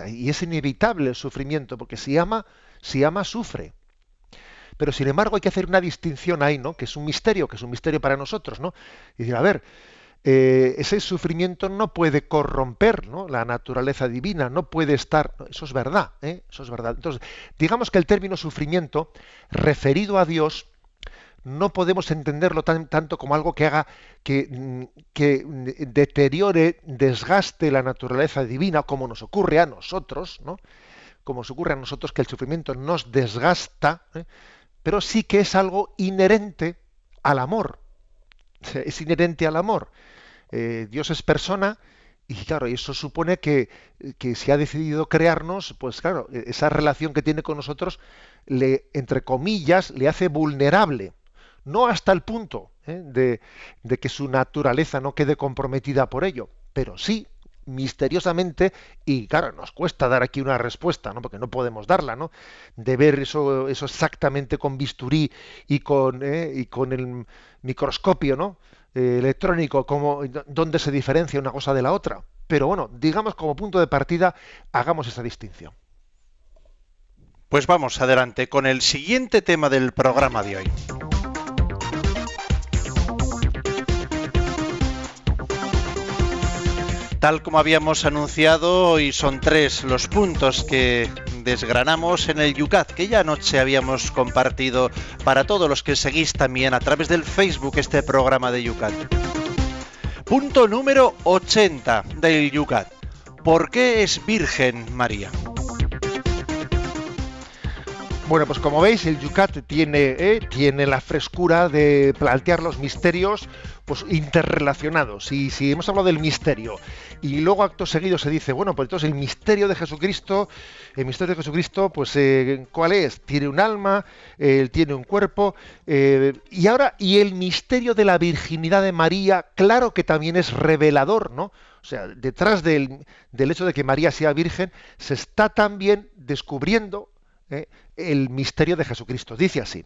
Y es inevitable el sufrimiento, porque si ama, si ama, sufre. Pero sin embargo hay que hacer una distinción ahí, ¿no? Que es un misterio, que es un misterio para nosotros, ¿no? Y decir, a ver, eh, ese sufrimiento no puede corromper la naturaleza divina, no puede estar. Eso es verdad, ¿eh? eso es verdad. Entonces, digamos que el término sufrimiento, referido a Dios, no podemos entenderlo tanto como algo que haga que, mm, que, deteriore, desgaste la naturaleza divina, como nos ocurre a nosotros, ¿no? Como nos ocurre a nosotros que el sufrimiento nos desgasta, ¿eh? pero sí que es algo inherente al amor. Es inherente al amor. Eh, Dios es persona y claro, eso supone que, que, si ha decidido crearnos, pues claro, e-, esa relación que tiene con nosotros, le, entre comillas, le hace vulnerable. No hasta el punto ¿eh? de, de que su naturaleza no quede comprometida por ello, pero sí misteriosamente, y claro, nos cuesta dar aquí una respuesta, ¿no? porque no podemos darla, ¿no? de ver eso, eso exactamente con bisturí y con, ¿eh? y con el microscopio ¿no? Eh, electrónico, como, dónde se diferencia una cosa de la otra. Pero bueno, digamos como punto de partida, hagamos esa distinción. Pues vamos adelante con el siguiente tema del programa de hoy. Tal como habíamos anunciado, hoy son tres los puntos que desgranamos en el Yucat, que ya anoche habíamos compartido para todos los que seguís también a través del Facebook este programa de Yucat. Punto número 80 del Yucat. ¿Por qué es Virgen María? Bueno, pues como veis, el Yucat tiene, eh, tiene la frescura de plantear los misterios pues, interrelacionados. Y si hemos hablado del misterio y luego acto seguido se dice, bueno, pues entonces el misterio de Jesucristo, el misterio de Jesucristo, pues eh, ¿cuál es? Tiene un alma, él tiene un cuerpo, eh, y ahora, y el misterio de la virginidad de María, claro que también es revelador, ¿no? O sea, detrás del, del hecho de que María sea virgen, se está también descubriendo ¿eh? El misterio de Jesucristo. Dice así,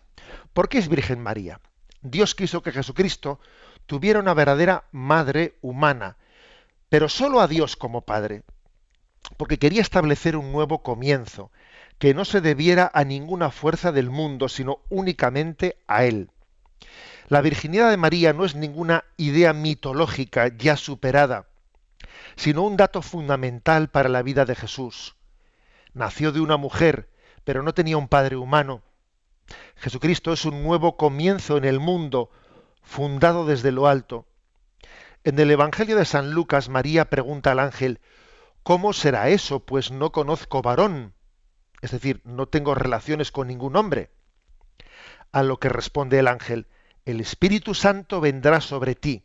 ¿por qué es Virgen María? Dios quiso que Jesucristo tuviera una verdadera madre humana, pero solo a Dios como Padre, porque quería establecer un nuevo comienzo, que no se debiera a ninguna fuerza del mundo, sino únicamente a Él. La virginidad de María no es ninguna idea mitológica ya superada, sino un dato fundamental para la vida de Jesús. Nació de una mujer, pero no tenía un padre humano. Jesucristo es un nuevo comienzo en el mundo, fundado desde lo alto. En el Evangelio de San Lucas, María pregunta al ángel, ¿cómo será eso? Pues no conozco varón. Es decir, no tengo relaciones con ningún hombre. A lo que responde el ángel, el Espíritu Santo vendrá sobre ti.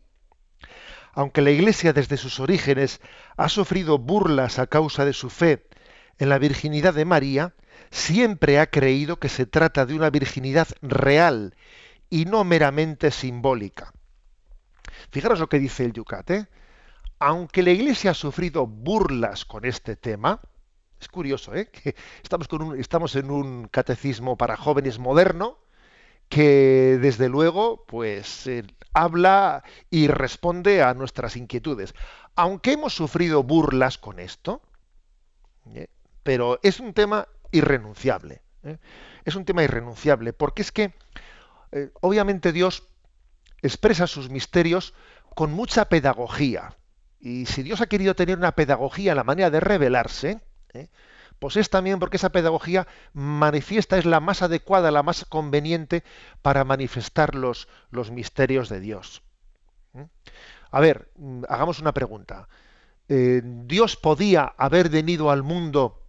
Aunque la Iglesia desde sus orígenes ha sufrido burlas a causa de su fe en la virginidad de María, siempre ha creído que se trata de una virginidad real y no meramente simbólica. Fijaros lo que dice el Yucat. ¿eh? Aunque la Iglesia ha sufrido burlas con este tema, es curioso, ¿eh? que estamos, con un, estamos en un catecismo para jóvenes moderno que desde luego pues eh, habla y responde a nuestras inquietudes. Aunque hemos sufrido burlas con esto, ¿eh? pero es un tema irrenunciable. ¿eh? Es un tema irrenunciable, porque es que eh, obviamente Dios expresa sus misterios con mucha pedagogía. Y si Dios ha querido tener una pedagogía en la manera de revelarse, ¿eh? pues es también porque esa pedagogía manifiesta, es la más adecuada, la más conveniente para manifestar los, los misterios de Dios. A ver, mm, hagamos una pregunta. ¿Dios podía haber venido al mundo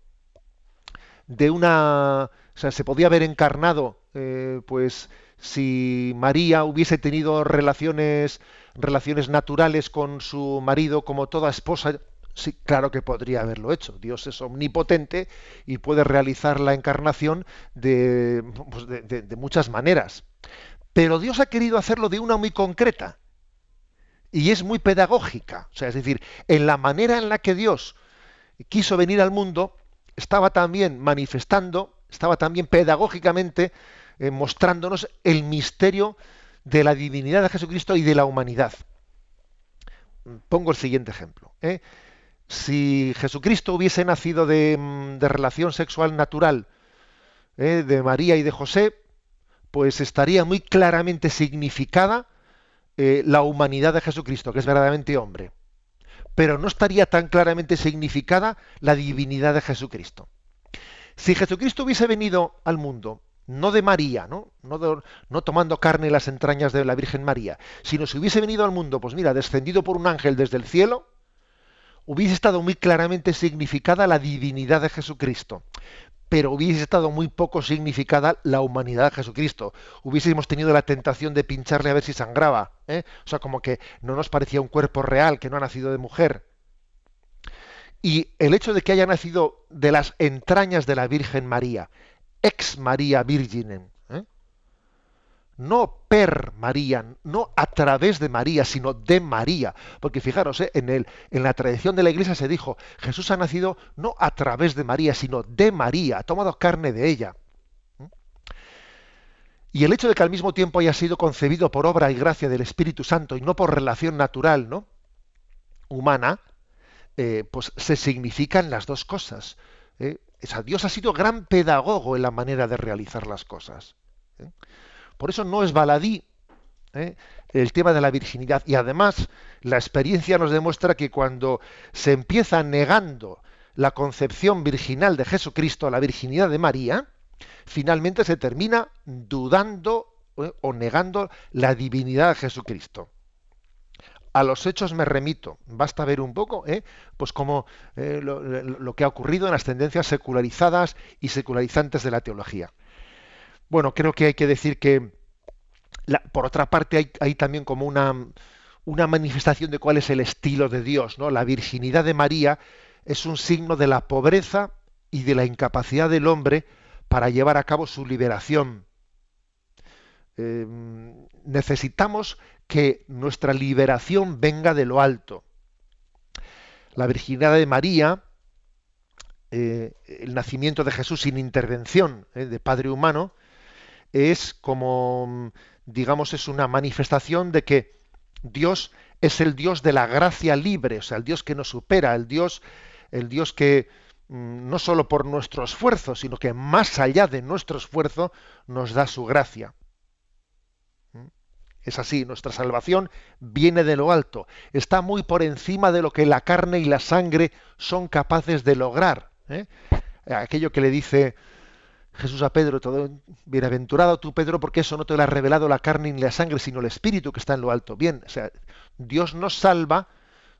de una, o sea, se podía haber encarnado, eh, pues, si María hubiese tenido relaciones, relaciones naturales con su marido como toda esposa, Sí, claro que podría haberlo hecho. Dios es omnipotente y puede realizar la encarnación de, pues de, muchas maneras. Pero Dios ha querido hacerlo de una muy concreta y es muy pedagógica. O sea, es decir, en la manera en la que Dios quiso venir al mundo, estaba también manifestando, estaba también pedagógicamente eh, mostrándonos el misterio de la divinidad de Jesucristo y de la humanidad. Pongo el siguiente ejemplo. ¿eh? Si Jesucristo hubiese nacido de, mm, relación sexual natural ¿eh? de María y de José, pues estaría muy claramente significada la humanidad de Jesucristo, que es verdaderamente hombre. Pero no estaría tan claramente significada la divinidad de Jesucristo. Si Jesucristo hubiese venido al mundo no de María, ¿no? No, tomando carne las entrañas de la Virgen María, sino si hubiese venido al mundo, pues mira, descendido por un ángel desde el cielo, hubiese estado muy claramente significada la divinidad de Jesucristo, pero hubiese estado muy poco significada la humanidad de Jesucristo. Hubiésemos tenido la tentación de pincharle a ver si sangraba, ¿eh? o sea, como que no nos parecía un cuerpo real, que no ha nacido de mujer. Y el hecho de que haya nacido de las entrañas de la Virgen María, ex María Virginem. ¿Eh? No per María, no a través de María, sino de María. Porque fijaros, ¿eh? en, el, en la tradición de la iglesia se dijo, Jesús ha nacido no a través de María, sino de María, ha tomado carne de ella. ¿eh? Y el hecho de que al mismo tiempo haya sido concebido por obra y gracia del Espíritu Santo y no por relación natural, ¿no? humana, pues se significan las dos cosas. Dios ha sido gran pedagogo en la manera de realizar las cosas. ¿eh? Por eso no es baladí ¿eh? el tema de la virginidad. Y además, la experiencia nos demuestra que cuando se empieza negando la concepción virginal de Jesucristo, la virginidad de María, finalmente se termina dudando ¿eh? o negando la divinidad de Jesucristo a los hechos me remito. Basta ver un poco, ¿eh? pues como lo, que ha ocurrido en las tendencias secularizadas y secularizantes de la teología. Bueno, creo que hay que decir que, por otra parte, hay, también como una, una, manifestación de cuál es el estilo de Dios. ¿no? La virginidad de María es un signo de la pobreza y de la incapacidad del hombre para llevar a cabo su liberación. Eh, necesitamos que nuestra liberación venga de lo alto. La virginidad de María, eh, el nacimiento de Jesús sin intervención eh, de Padre humano, es como, digamos, es una manifestación de que Dios es el Dios de la gracia libre, o sea, el Dios que nos supera, el Dios, el Dios que mm, no solo por nuestro esfuerzo, sino que más allá de nuestro esfuerzo nos da su gracia. Es así, nuestra salvación viene de lo alto, está muy por encima de lo que la carne y la sangre son capaces de lograr. ¿eh? Aquello que le dice Jesús a Pedro, todo, bienaventurado tú Pedro, porque eso no te lo ha revelado la carne ni la sangre, sino el Espíritu que está en lo alto. Bien, o sea, Dios nos salva,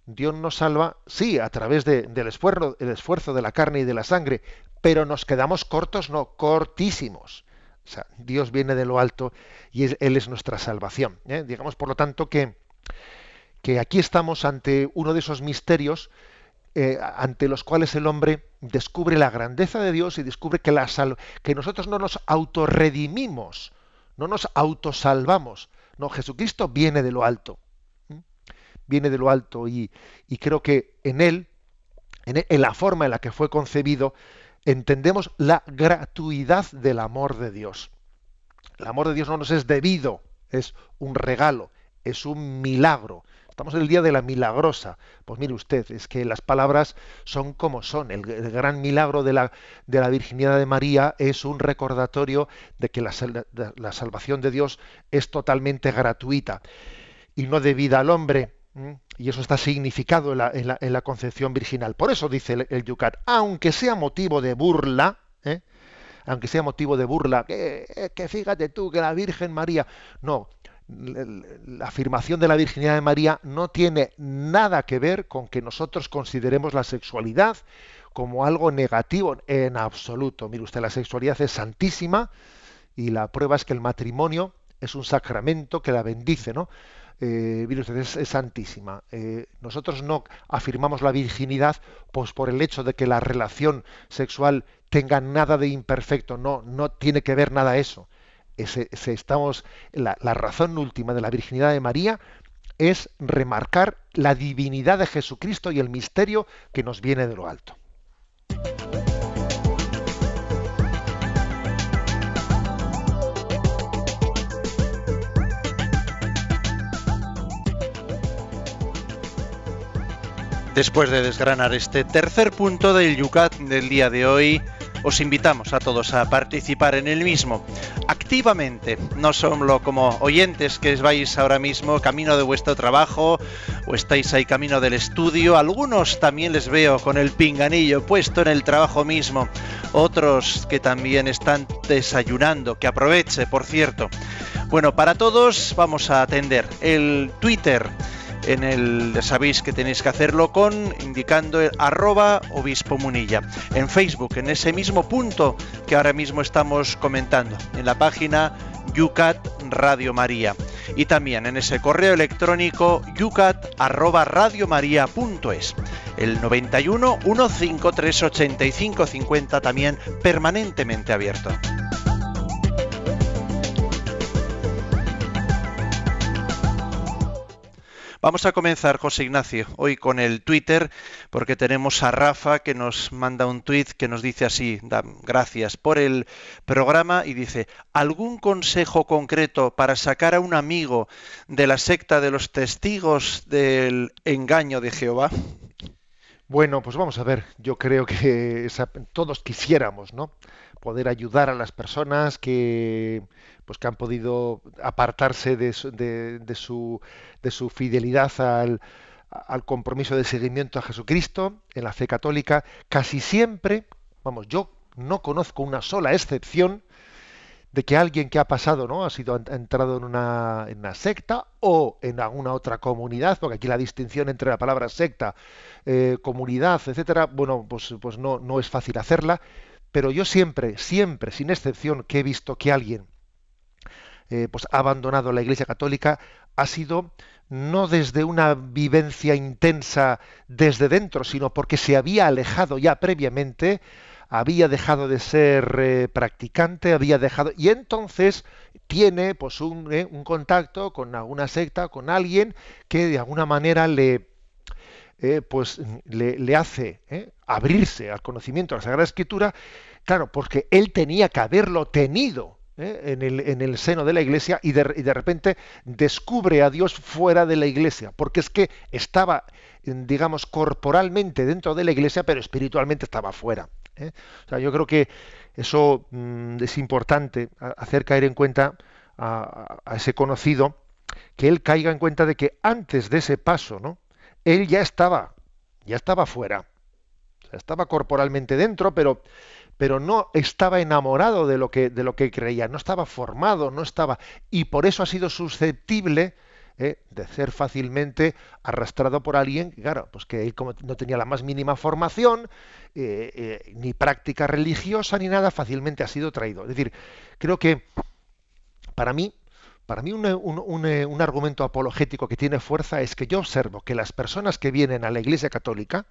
Dios nos salva, sí, a través del esfuerzo, el esfuerzo de la carne y de la sangre, pero nos quedamos cortos, no, cortísimos. O sea, Dios viene de lo alto y Él es nuestra salvación. ¿eh? Digamos, por lo tanto, que, que, aquí estamos ante uno de esos misterios eh, ante los cuales el hombre descubre la grandeza de Dios y descubre que, la que nosotros no nos autorredimimos, no nos autosalvamos. No, Jesucristo viene de lo alto. Viene de lo alto y, y creo que en Él, en, en la forma en la que fue concebido, entendemos la gratuidad del amor de Dios. El amor de Dios no nos es debido, es un regalo, es un milagro. Estamos en el día de la milagrosa. Pues mire usted, es que las palabras son como son. El, gran milagro de la, de la, virginidad de María es un recordatorio de que la, salvación de Dios es totalmente gratuita y no debida al hombre. Y eso está significado en la, concepción virginal. Por eso dice el, Yucat, aunque sea motivo de burla, ¿eh? aunque sea motivo de burla, que, que, fíjate tú que la Virgen María, no, la afirmación de la virginidad de María no tiene nada que ver con que nosotros consideremos la sexualidad como algo negativo en absoluto. Mire usted, la sexualidad es santísima y la prueba es que el matrimonio es un sacramento que la bendice, ¿no? eh, es, santísima. Eh, nosotros no afirmamos la virginidad pues por el hecho de que la relación sexual tenga nada de imperfecto, no, no tiene que ver nada eso. Estamos, la, la razón última de la virginidad de María es remarcar la divinidad de Jesucristo y el misterio que nos viene de lo alto. Después de desgranar este tercer punto del Yucat del día de hoy, os invitamos a todos a participar en el mismo. Activamente, no solo como oyentes que vais ahora mismo camino de vuestro trabajo o estáis ahí camino del estudio, algunos también les veo con el pinganillo puesto en el trabajo mismo, otros que también están desayunando, que aproveche, por cierto. Bueno, para todos vamos a atender el Twitter en el sabéis que tenéis que hacerlo con indicando arroba obispo munilla. En Facebook, en ese mismo punto que ahora mismo estamos comentando, en la página Yucat Radio María. Y también en ese correo electrónico yucat arroba radiomaria.es. El 91 153 85 50 también permanentemente abierto. Vamos a comenzar, José Ignacio, hoy con el Twitter, porque tenemos a Rafa que nos manda un tweet que nos dice así, gracias por el programa, y dice, ¿algún consejo concreto para sacar a un amigo de la secta de los testigos del engaño de Jehová? Bueno, pues vamos a ver, yo creo que todos quisiéramos, ¿no? Poder ayudar a las personas que pues que han podido apartarse de, su, de su, fidelidad al, al compromiso de seguimiento a Jesucristo en la fe católica, casi siempre, vamos, yo no conozco una sola excepción de que alguien que ha pasado, ¿no? Ha sido ha entrado en una, en una, secta o en alguna otra comunidad, porque aquí la distinción entre la palabra secta, eh, comunidad, etcétera, bueno, pues, pues no, no es fácil hacerla, pero yo siempre, siempre, sin excepción, que he visto que alguien eh, pues ha abandonado la Iglesia Católica ha sido no desde una vivencia intensa desde dentro, sino porque se había alejado ya previamente, había dejado de ser eh, practicante, había dejado y entonces tiene pues eh, un, contacto con alguna secta, con alguien que de alguna manera le pues le, hace abrirse al conocimiento de la Sagrada Escritura, claro, porque él tenía que haberlo tenido ¿eh? en, el, en, el, seno de la iglesia y de, repente descubre a Dios fuera de la iglesia, porque es que estaba, digamos, corporalmente dentro de la iglesia, pero espiritualmente estaba fuera. ¿eh? O sea, yo creo que eso mm, es importante, hacer caer en cuenta a, ese conocido, que él caiga en cuenta de que antes de ese paso, ¿no? Él ya estaba, ya estaba fuera. estaba corporalmente dentro, pero pero no estaba enamorado de lo que de lo que creía, no estaba formado, no estaba y por eso ha sido susceptible ¿eh? de ser fácilmente arrastrado por alguien, claro, pues que él como no tenía la más mínima formación, eh, eh, ni práctica religiosa ni nada, fácilmente ha sido traído. Es decir, creo que para mí para mí un, un argumento apologético que tiene fuerza es que yo observo que las personas que vienen a la Iglesia Católica,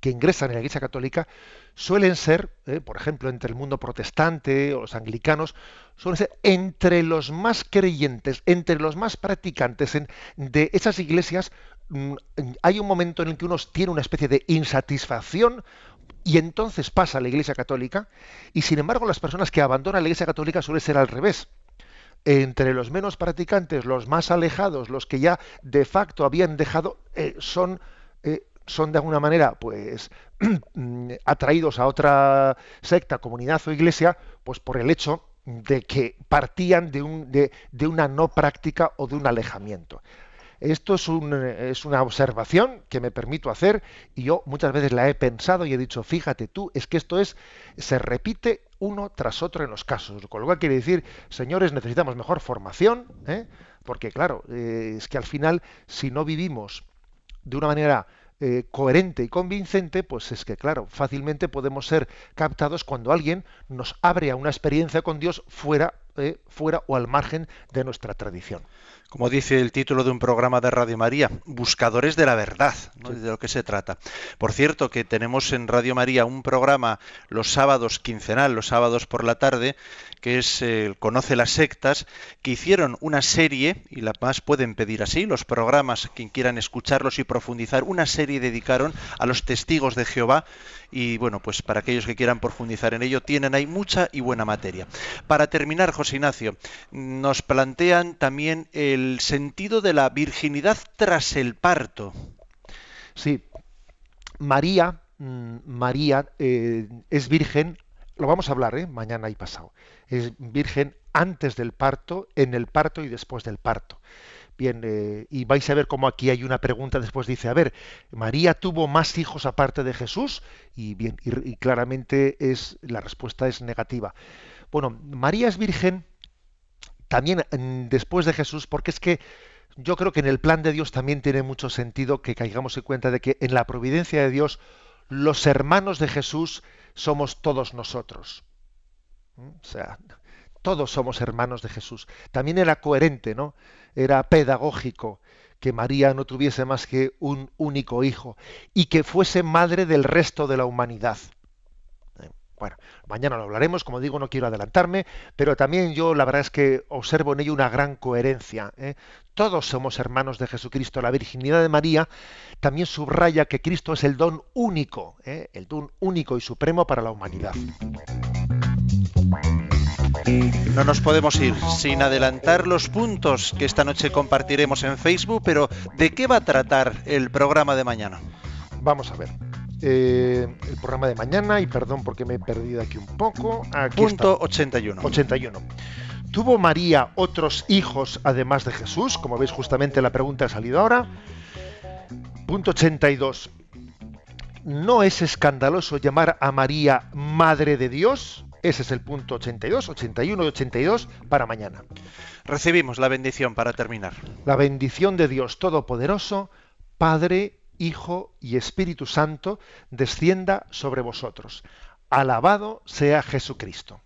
que ingresan en la Iglesia Católica suelen ser, eh, por ejemplo, entre el mundo protestante o los anglicanos, suelen ser entre los más creyentes, entre los más practicantes de esas iglesias. Mm, hay un momento en el que uno tiene una especie de insatisfacción y entonces pasa a la Iglesia Católica y sin embargo las personas que abandonan la Iglesia Católica suele ser al revés entre los menos practicantes, los más alejados, los que ya de facto habían dejado, eh, son eh, son de alguna manera pues atraídos a otra secta, comunidad o iglesia, pues por el hecho de que partían de, un, de, de una no práctica o de un alejamiento. Esto es, un, es, una observación que me permito hacer y yo muchas veces la he pensado y he dicho, fíjate tú, es que esto es, se repite uno tras otro en los casos. Con lo cual quiere decir, señores, necesitamos mejor formación, ¿eh? porque claro, eh, es que al final, si no vivimos de una manera eh, coherente y convincente, pues es que, claro, fácilmente podemos ser captados cuando alguien nos abre a una experiencia con Dios fuera eh, fuera o al margen de nuestra tradición. Como dice el título de un programa de Radio María, buscadores de la verdad, de lo que se trata. Por cierto, que tenemos en Radio María un programa los sábados quincenal, los sábados por la tarde, que es eh, Conoce las sectas, que hicieron una serie, y la más pueden pedir así, los programas, quien quieran escucharlos y profundizar, una serie dedicaron a los testigos de Jehová, y bueno, pues para aquellos que quieran profundizar en ello, tienen ahí mucha y buena materia. Para terminar, José Ignacio, nos plantean también el sentido de la virginidad tras el parto. Sí, María, mm, María eh, es virgen lo vamos a hablar ¿eh? mañana y pasado. Es virgen antes del parto, en el parto y después del parto. Bien, y vais a ver cómo aquí hay una pregunta, después dice, a ver, ¿María tuvo más hijos aparte de Jesús? Y bien, y, claramente es, la respuesta es negativa. Bueno, María es virgen también mm, después de Jesús, porque es que yo creo que en el plan de Dios también tiene mucho sentido que caigamos en cuenta de que en la providencia de Dios los hermanos de Jesús somos todos nosotros. ¿Mm? O sea, todos somos hermanos de Jesús. También era coherente, ¿no? Era pedagógico que María no tuviese más que un único hijo y que fuese madre del resto de la humanidad. ¿Eh? Bueno, mañana lo hablaremos, como digo, no quiero adelantarme, pero también yo la verdad es que observo en ello una gran coherencia. ¿eh? Todos somos hermanos de Jesucristo. La virginidad de María también subraya que Cristo es el don único, ¿eh? el don único y supremo para la humanidad. No nos podemos ir sin adelantar los puntos que esta noche compartiremos en Facebook, pero ¿de qué va a tratar el programa de mañana? Vamos a ver. Eh, el programa de mañana, y perdón porque me he perdido aquí un poco. Punto 81. 81. ¿Tuvo María otros hijos además de Jesús? Como veis, justamente la pregunta ha salido ahora. Punto 82. ¿No es escandaloso llamar a María Madre de Dios? Ese es el punto 82, 81 y 82 para mañana. Recibimos la bendición para terminar. La bendición de Dios Todopoderoso, Padre, Hijo y Espíritu Santo, descienda sobre vosotros. Alabado sea Jesucristo.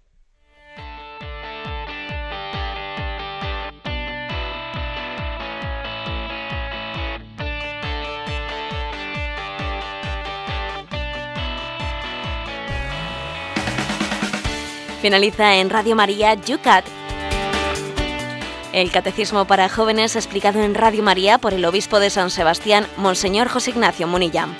Finaliza en Radio María Yucat. El Catecismo para Jóvenes explicado en Radio María por el Obispo de San Sebastián, Monseñor José Ignacio Munillán.